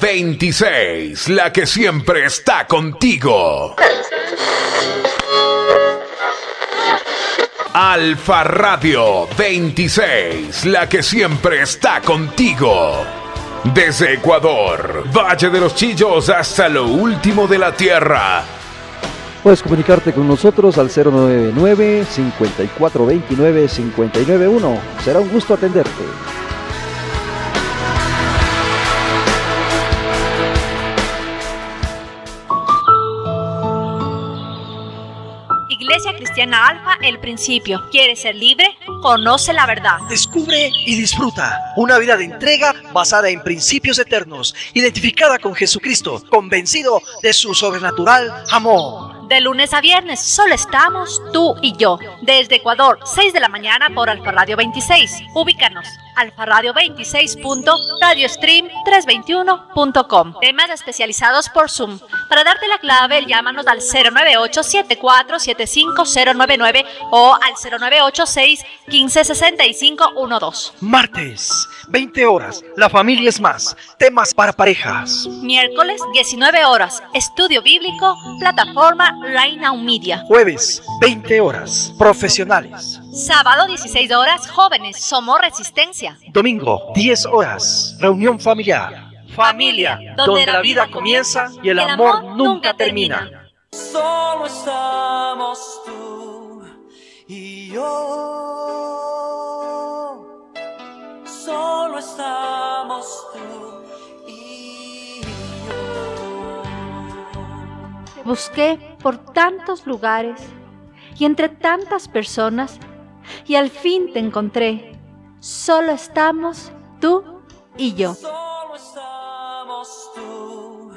26, la que siempre está contigo. Alfa Radio 26, la que siempre está contigo. Desde Ecuador, Valle de los Chillos hasta lo último de la Tierra. Puedes comunicarte con nosotros al 099-5429-591. Será un gusto atenderte. Cristiana Alfa, el principio. ¿Quieres ser libre? Conoce la verdad. Descubre y disfruta una vida de entrega basada en principios eternos, identificada con Jesucristo, convencido de su sobrenatural amor. De lunes a viernes solo estamos tú y yo. Desde Ecuador, 6 de la mañana por Alfa Radio 26. Ubícanos. Alfa Radio 26. Radiostream 321.com. Temas especializados por Zoom. Para darte la clave, llámanos al 098 7475099 o al 0986 156512. Martes, 20 horas. La familia es más. Temas para parejas. Miércoles, 19 horas. Estudio bíblico, plataforma Reina Media. Jueves, 20 horas. Profesionales. Sábado, 16 horas. Jóvenes, somos resistencia. Domingo, 10 horas. Reunión familiar. Familia, donde, la vida comienza y el, amor, nunca termina. Solo estamos tú y yo. Solo estamos tú y yo. Busqué por tantos lugares y entre tantas personas y al fin te encontré. Solo estamos tú y yo. Solo estamos tú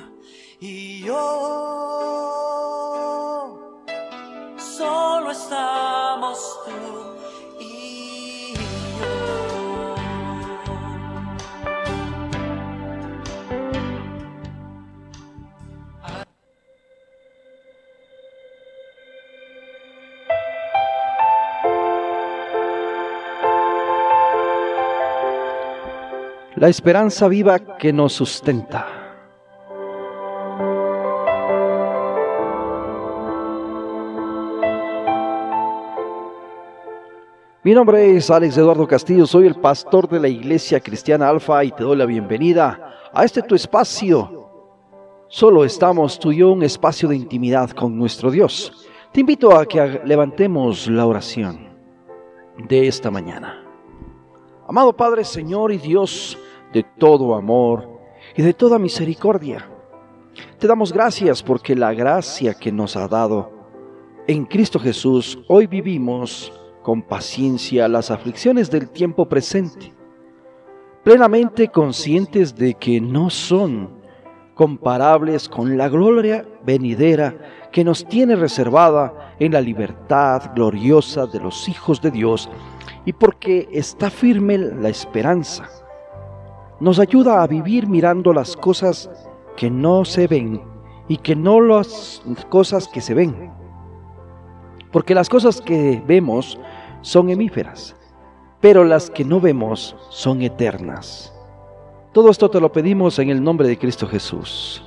y yo. Solo estamos tú La esperanza viva que nos sustenta. Mi nombre es Alex Eduardo Castillo, soy el pastor de la Iglesia Cristiana Alfa y te doy la bienvenida a este tu espacio. Solo estamos tú y yo, un espacio de intimidad con nuestro Dios. Te invito a que levantemos la oración de esta mañana. Amado Padre, Señor y Dios de todo amor y de toda misericordia, te damos gracias porque la gracia que nos ha dado en Cristo Jesús, hoy vivimos con paciencia las aflicciones del tiempo presente, plenamente conscientes de que no son comparables con la gloria venidera que nos tiene reservada en la libertad gloriosa de los hijos de Dios y porque está firme la esperanza. Nos ayuda a vivir mirando las cosas que no se ven y que no las cosas que se ven. Porque las cosas que vemos son hemíferas, pero las que no vemos son eternas. Todo esto te lo pedimos en el nombre de Cristo Jesús.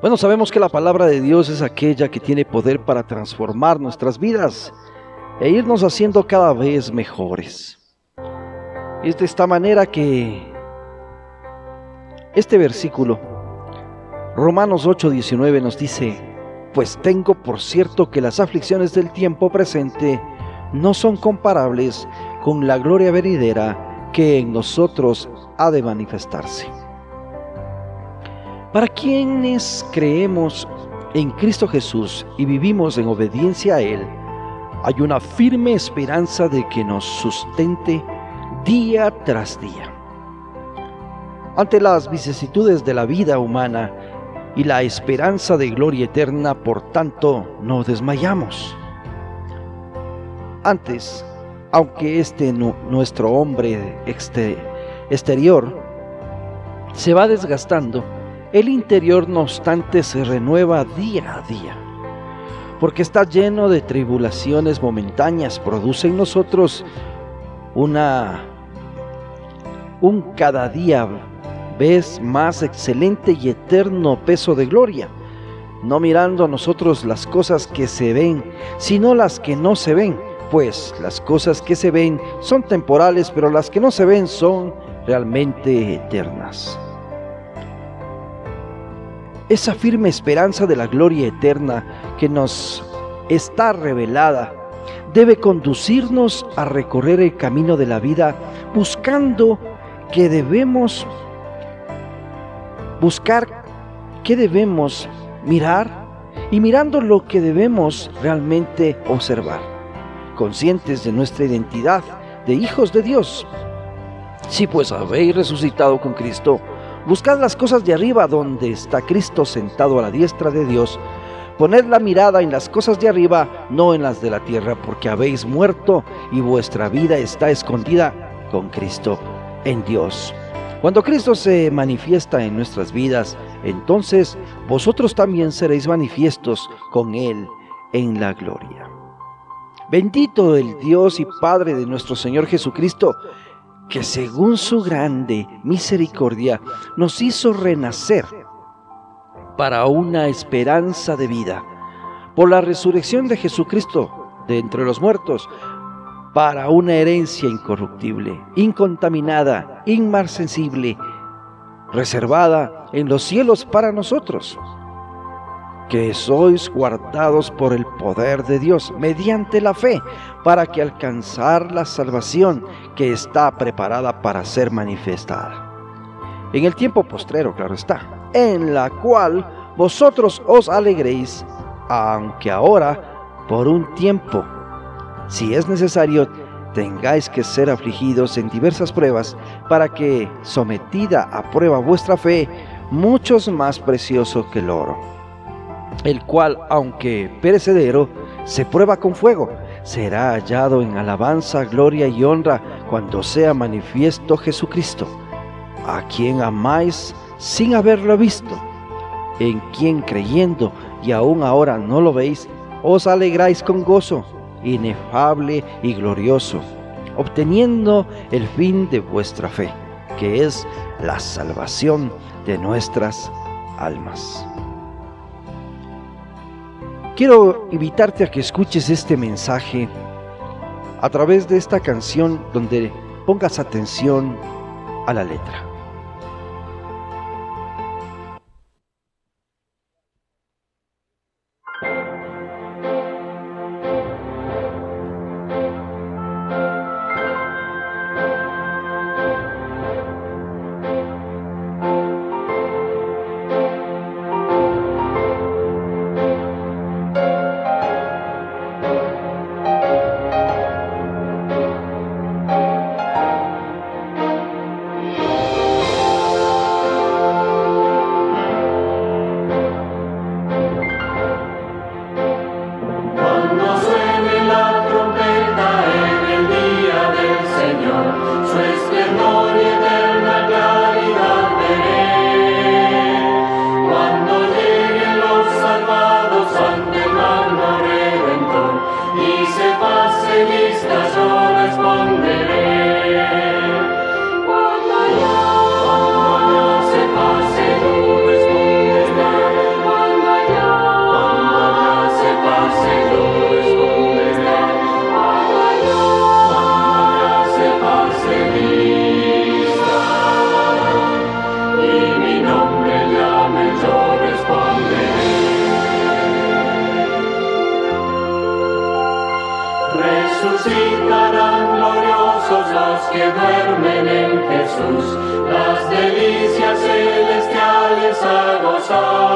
Bueno, sabemos que la palabra de Dios es aquella que tiene poder para transformar nuestras vidas e irnos haciendo cada vez mejores. Es de esta manera que este versículo, Romanos 8:19 nos dice, pues tengo por cierto que las aflicciones del tiempo presente no son comparables con la gloria venidera que en nosotros ha de manifestarse. Para quienes creemos en Cristo Jesús y vivimos en obediencia a Él, hay una firme esperanza de que nos sustente día tras día. Ante las vicisitudes de la vida humana y la esperanza de gloria eterna, por tanto, no desmayamos. Antes, aunque este nuestro hombre exterior se va desgastando, el interior no obstante se renueva día a día. porque está lleno de tribulaciones momentáneas, produce en nosotros una un cada día vez más excelente y eterno peso de gloria, no mirando a nosotros las cosas que se ven, sino las que no se ven, pues las cosas que se ven son temporales, pero las que no se ven son realmente eternas. Esa firme esperanza de la gloria eterna que nos está revelada debe conducirnos a recorrer el camino de la vida buscando que debemos buscar qué debemos mirar y mirando lo que debemos realmente observar, conscientes de nuestra identidad de hijos de Dios. Si pues habéis resucitado con Cristo, buscad las cosas de arriba donde está Cristo sentado a la diestra de Dios. Poned la mirada en las cosas de arriba, no en las de la tierra, porque habéis muerto y vuestra vida está escondida con Cristo en Dios. Cuando Cristo se manifiesta en nuestras vidas, entonces vosotros también seréis manifiestos con Él en la gloria. Bendito el Dios y Padre de nuestro Señor Jesucristo, que según su grande misericordia nos hizo renacer para una esperanza de vida, por la resurrección de Jesucristo de entre los muertos, para una herencia incorruptible, incontaminada, inmarcesible, reservada en los cielos para nosotros, que sois guardados por el poder de Dios mediante la fe, para que alcanzar la salvación que está preparada para ser manifestada. En el tiempo postrero, claro está, en la cual vosotros os alegréis, aunque ahora, por un tiempo, si es necesario, tengáis que ser afligidos en diversas pruebas, para que, sometida a prueba vuestra fe, muchos más precioso que el oro, el cual, aunque perecedero, se prueba con fuego, será hallado en alabanza, gloria y honra cuando sea manifiesto Jesucristo, a quien amáis sin haberlo visto, en quien creyendo y aún ahora no lo veis, os alegráis con gozo inefable y glorioso, obteniendo el fin de vuestra fe, que es la salvación de nuestras almas. Quiero invitarte a que escuches este mensaje a través de esta canción donde pongas atención a la letra. Resucitarán gloriosos los que duermen en Jesús, las delicias celestiales a gozar.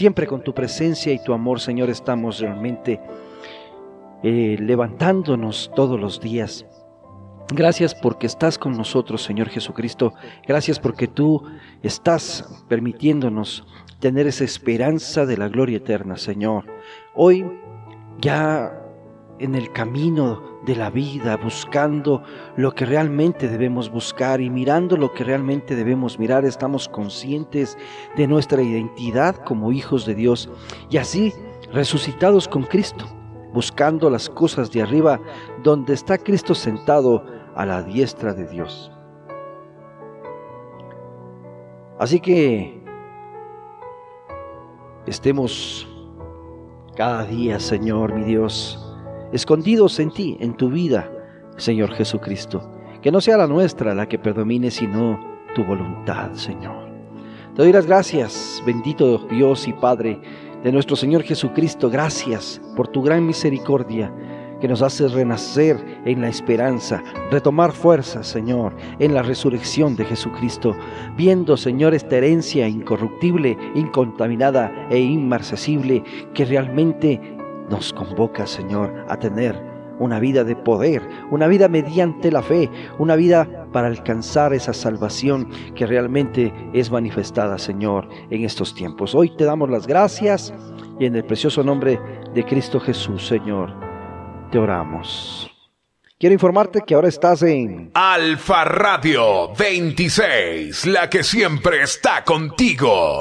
Siempre con tu presencia y tu amor, Señor, estamos realmente eh, levantándonos todos los días. Gracias porque estás con nosotros, Señor Jesucristo. Gracias porque tú estás permitiéndonos tener esa esperanza de la gloria eterna, Señor. Hoy ya en el camino de la vida, buscando lo que realmente debemos buscar y mirando lo que realmente debemos mirar, estamos conscientes de nuestra identidad como hijos de Dios y así resucitados con Cristo, buscando las cosas de arriba donde está Cristo sentado a la diestra de Dios. Así que estemos cada día, Señor, mi Dios, escondidos en ti, en tu vida, Señor Jesucristo. Que no sea la nuestra la que predomine, sino tu voluntad, Señor. Te doy las gracias, bendito Dios y Padre de nuestro Señor Jesucristo. Gracias por tu gran misericordia que nos hace renacer en la esperanza, retomar fuerza, Señor, en la resurrección de Jesucristo, viendo, Señor, esta herencia incorruptible, incontaminada e inmarcesible que realmente nos convoca, Señor, a tener una vida de poder, una vida mediante la fe, una vida para alcanzar esa salvación que realmente es manifestada, Señor, en estos tiempos. Hoy te damos las gracias y en el precioso nombre de Cristo Jesús, Señor, te oramos. Quiero informarte que ahora estás en Alfa Radio 26, la que siempre está contigo.